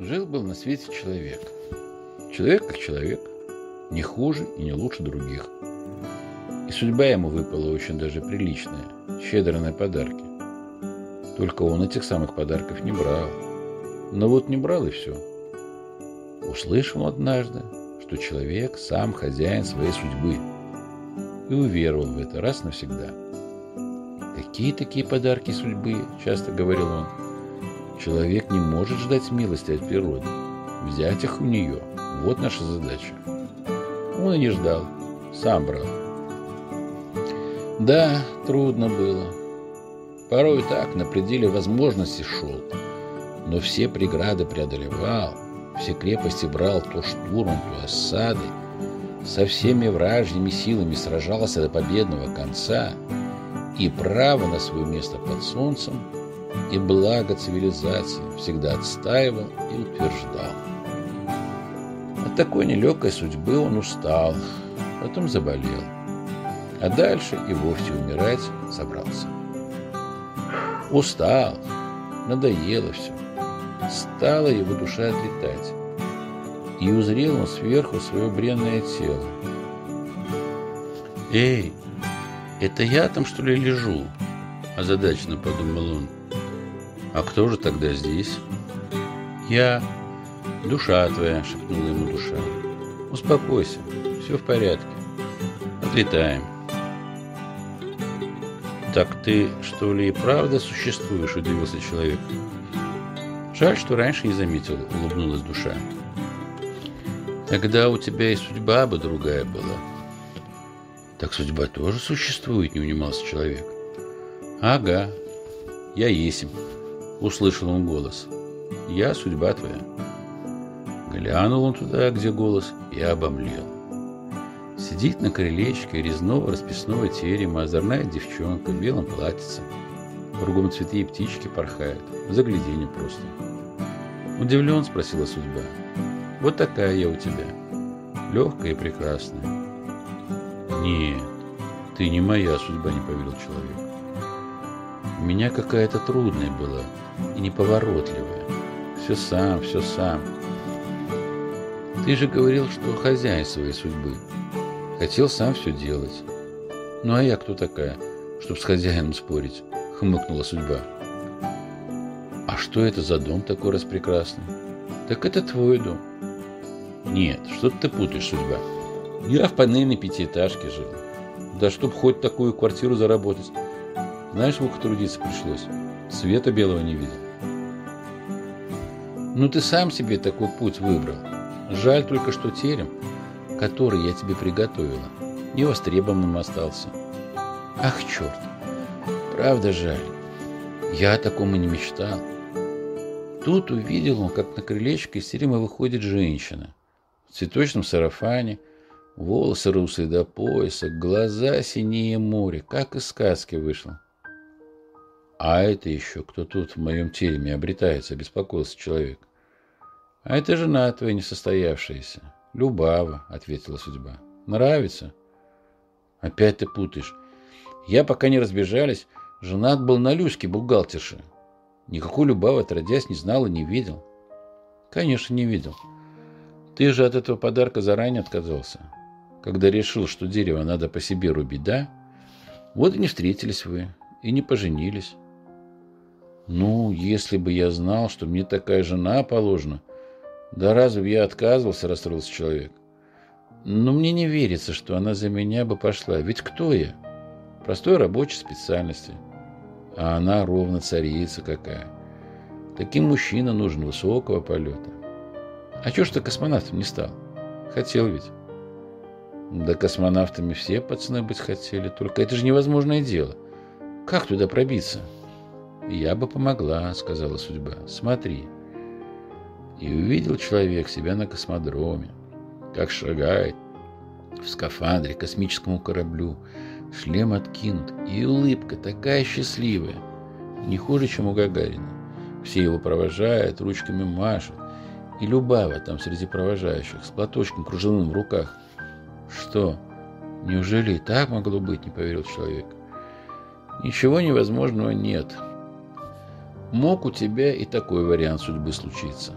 Жил-был на свете человек. Человек как человек, не хуже и не лучше других. И судьба ему выпала очень даже приличная, щедрая на подарки. Только он этих самых подарков не брал. Но вот не брал и все. Услышал однажды, что человек сам хозяин своей судьбы. И уверовал в это раз навсегда. Какие такие подарки судьбы, часто говорил он. Человек не может ждать милости от природы. Взять их у нее – вот наша задача. Он и не ждал, сам брал. Да, трудно было. Порой так, на пределе возможностей шел. Но все преграды преодолевал, все крепости брал то штурмом, то осадой. Со всеми вражьими силами сражался до победного конца и право на свое место под солнцем и благо цивилизации всегда отстаивал и утверждал. От такой нелегкой судьбы он устал, потом заболел, а дальше и вовсе умирать собрался. Устал, надоело все, стала его душа отлетать, и узрел он сверху свое бренное тело. «Эй, это я там, что ли, лежу?» – озадаченно подумал он. «А кто же тогда здесь?» «Я. Душа твоя», — шепнула ему душа. «Успокойся, все в порядке. Отлетаем». «Так ты, что ли, и правда существуешь?» — удивился человек. «Жаль, что раньше не заметил», — улыбнулась душа. «Тогда у тебя и судьба бы другая была». «Так судьба тоже существует», — не унимался человек. «Ага, я есим». Услышал он голос. «Я судьба твоя». Глянул он туда, где голос, и обомлел. Сидит на крылечке резного расписного терема озорная девчонка в белом платьице. Кругом цветы и птички порхают. Загляденье просто. Удивлен, спросила судьба. Вот такая я у тебя. Легкая и прекрасная. Нет, ты не моя судьба, не поверил человек. Меня какая-то трудная была, и неповоротливая. Все сам, все сам. Ты же говорил, что хозяин своей судьбы. Хотел сам все делать. Ну а я кто такая, чтобы с хозяином спорить? Хмыкнула судьба. А что это за дом такой распрекрасный? Так это твой дом. Нет, что ты путаешь, судьба. Я в панельной пятиэтажке жил. Да чтоб хоть такую квартиру заработать. Знаешь, сколько трудиться пришлось? Света белого не видел. Ну ты сам себе такой путь выбрал. Жаль только, что терем, который я тебе приготовила, невостребованным остался. Ах, черт! Правда жаль. Я о таком и не мечтал. Тут увидел он, как на крылечко из терема выходит женщина. В цветочном сарафане, волосы русые до пояса, глаза синее море, как из сказки вышло. А это еще кто тут в моем тереме обретается, беспокоился человек. А это жена твоя несостоявшаяся. Любава, ответила судьба. Нравится? Опять ты путаешь. Я, пока не разбежались, женат был на Люське бухгалтерше. Никакой Любавы, отродясь, не знал и не видел. Конечно, не видел. Ты же от этого подарка заранее отказался. Когда решил, что дерево надо по себе рубить, да? Вот и не встретились вы, и не поженились. Ну, если бы я знал, что мне такая жена положена, да разве я отказывался, расстроился человек. Но мне не верится, что она за меня бы пошла. Ведь кто я? Простой рабочей специальности. А она ровно царица какая. Таким мужчина нужен высокого полета. А чё ж ты космонавтом не стал? Хотел ведь. Да космонавтами все пацаны быть хотели, только это же невозможное дело. Как туда пробиться? «Я бы помогла», — сказала судьба. «Смотри». И увидел человек себя на космодроме, как шагает в скафандре к космическому кораблю, шлем откинут, и улыбка такая счастливая, не хуже, чем у Гагарина. Все его провожают, ручками машут, и Любава там среди провожающих, с платочком кружевным в руках. Что, неужели и так могло быть, не поверил человек. Ничего невозможного нет. Мог у тебя и такой вариант судьбы случиться.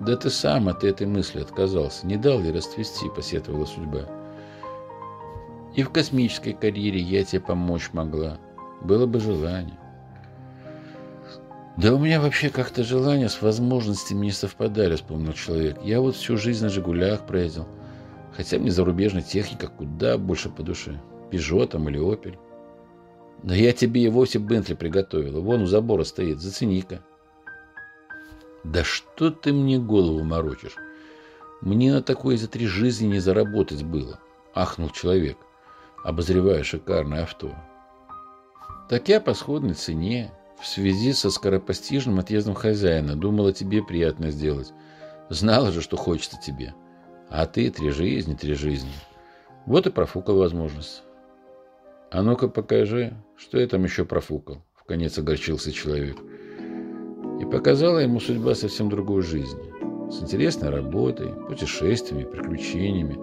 Да ты сам от этой мысли отказался. Не дал ли расцвести, посетовала судьба. И в космической карьере я тебе помочь могла. Было бы желание. Да у меня вообще как-то желания с возможностями не совпадали, вспомнил человек. Я вот всю жизнь на «Жигулях» проездил. Хотя мне зарубежная техника куда больше по душе. «Пежо» там или «Опель». Да я тебе и вовсе Бентли приготовила. Вон у забора стоит. Зацени-ка. Да что ты мне голову морочишь? Мне на такое за три жизни не заработать было. Ахнул человек, обозревая шикарное авто. Так я по сходной цене, в связи со скоропостижным отъездом хозяина, думала тебе приятно сделать. Знала же, что хочется тебе. А ты три жизни, три жизни. Вот и профукал возможность. А ну-ка покажи, что я там еще профукал. В конец огорчился человек. И показала ему судьба совсем другой жизни. С интересной работой, путешествиями, приключениями,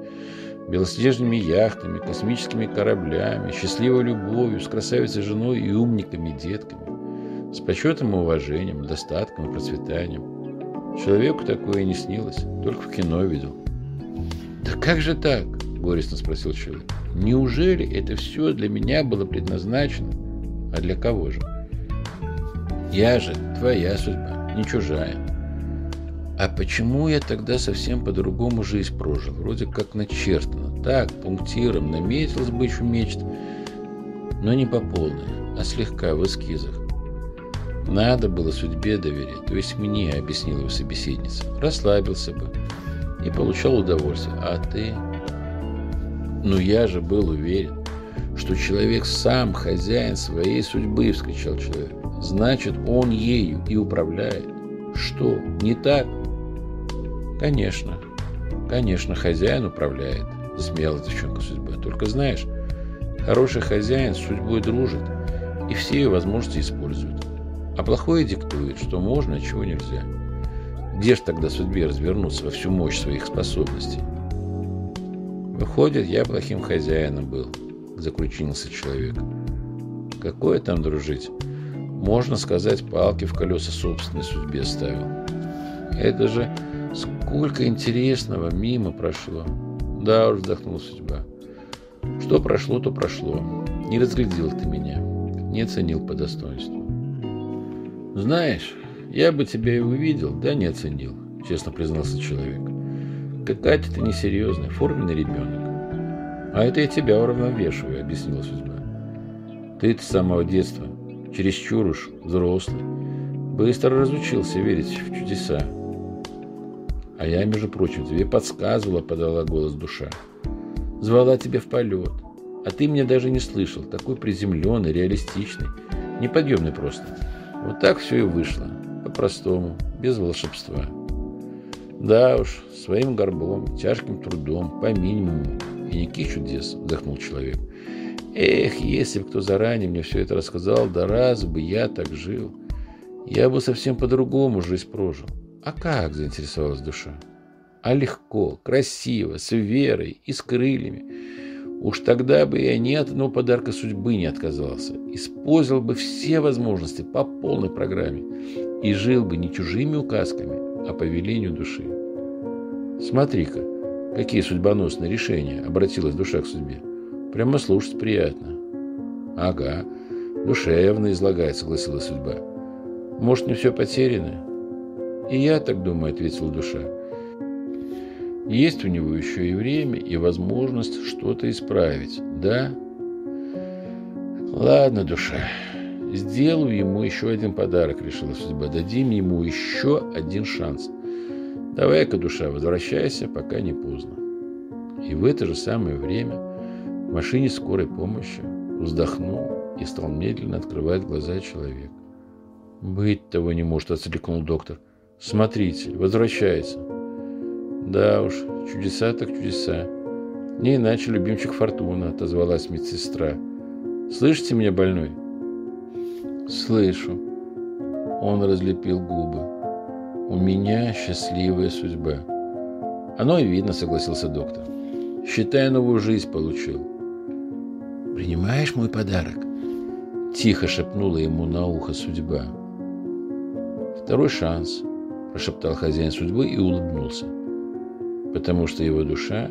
белоснежными яхтами, космическими кораблями, счастливой любовью, с красавицей женой и умниками детками, с почетом и уважением, достатком и процветанием. Человеку такое не снилось, только в кино видел. «Да как же так?» – горестно спросил человек. Неужели это все для меня было предназначено? А для кого же? Я же твоя судьба, не чужая. А почему я тогда совсем по-другому жизнь прожил? Вроде как начертано. Так, пунктиром наметил сбычу мечт, но не по полной, а слегка в эскизах. Надо было судьбе доверять, то есть мне, объяснила его собеседница. Расслабился бы и получал удовольствие. А ты... Но я же был уверен, что человек сам хозяин своей судьбы, вскричал человек. Значит, он ею и управляет. Что, не так? Конечно, конечно, хозяин управляет, засмеялась девчонка судьба. Только знаешь, хороший хозяин с судьбой дружит и все ее возможности использует. А плохое диктует, что можно, а чего нельзя. Где ж тогда судьбе развернуться во всю мощь своих способностей? Выходит, я плохим хозяином был, заключился человек. Какое там дружить? Можно сказать, палки в колеса собственной судьбе ставил. Это же сколько интересного мимо прошло. Да уж, вздохнула судьба. Что прошло, то прошло. Не разглядел ты меня, не оценил по достоинству. Знаешь, я бы тебя и увидел, да не оценил, честно признался человек. Какая-то ты несерьезная, форменный ребенок. А это я тебя уравновешиваю, объяснила судьба. Ты-то с самого детства, чересчур уж взрослый, быстро разучился верить в чудеса. А я, между прочим, тебе подсказывала, подала голос душа. Звала тебя в полет. А ты меня даже не слышал. Такой приземленный, реалистичный. Неподъемный просто. Вот так все и вышло. По-простому, без волшебства. Да уж, своим горбом, тяжким трудом, по минимуму. И никаких чудес, вздохнул человек. Эх, если бы кто заранее мне все это рассказал, да раз бы я так жил. Я бы совсем по-другому жизнь прожил. А как, заинтересовалась душа? А легко, красиво, с верой и с крыльями. Уж тогда бы я ни от одного подарка судьбы не отказался. Использовал бы все возможности по полной программе. И жил бы не чужими указками, а по велению души. Смотри-ка, какие судьбоносные решения, обратилась душа к судьбе. Прямо слушать приятно. Ага, душевно излагает, согласилась судьба. Может, не все потеряно? И я так думаю, ответила душа. Есть у него еще и время, и возможность что-то исправить, да? Ладно, душа, Сделаю ему еще один подарок, решила судьба. Дадим ему еще один шанс. Давай-ка, душа, возвращайся, пока не поздно. И в это же самое время в машине скорой помощи вздохнул и стал медленно открывать глаза человек. «Быть того не может», — откликнул доктор. «Смотрите, возвращается». «Да уж, чудеса так чудеса. Не иначе любимчик Фортуна», — отозвалась медсестра. «Слышите меня, больной?» Слышу. Он разлепил губы. У меня счастливая судьба. Оно и видно, согласился доктор. Считай, новую жизнь получил. Принимаешь мой подарок? Тихо шепнула ему на ухо судьба. Второй шанс. прошептал хозяин судьбы и улыбнулся, потому что его душа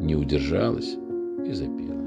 не удержалась и запела.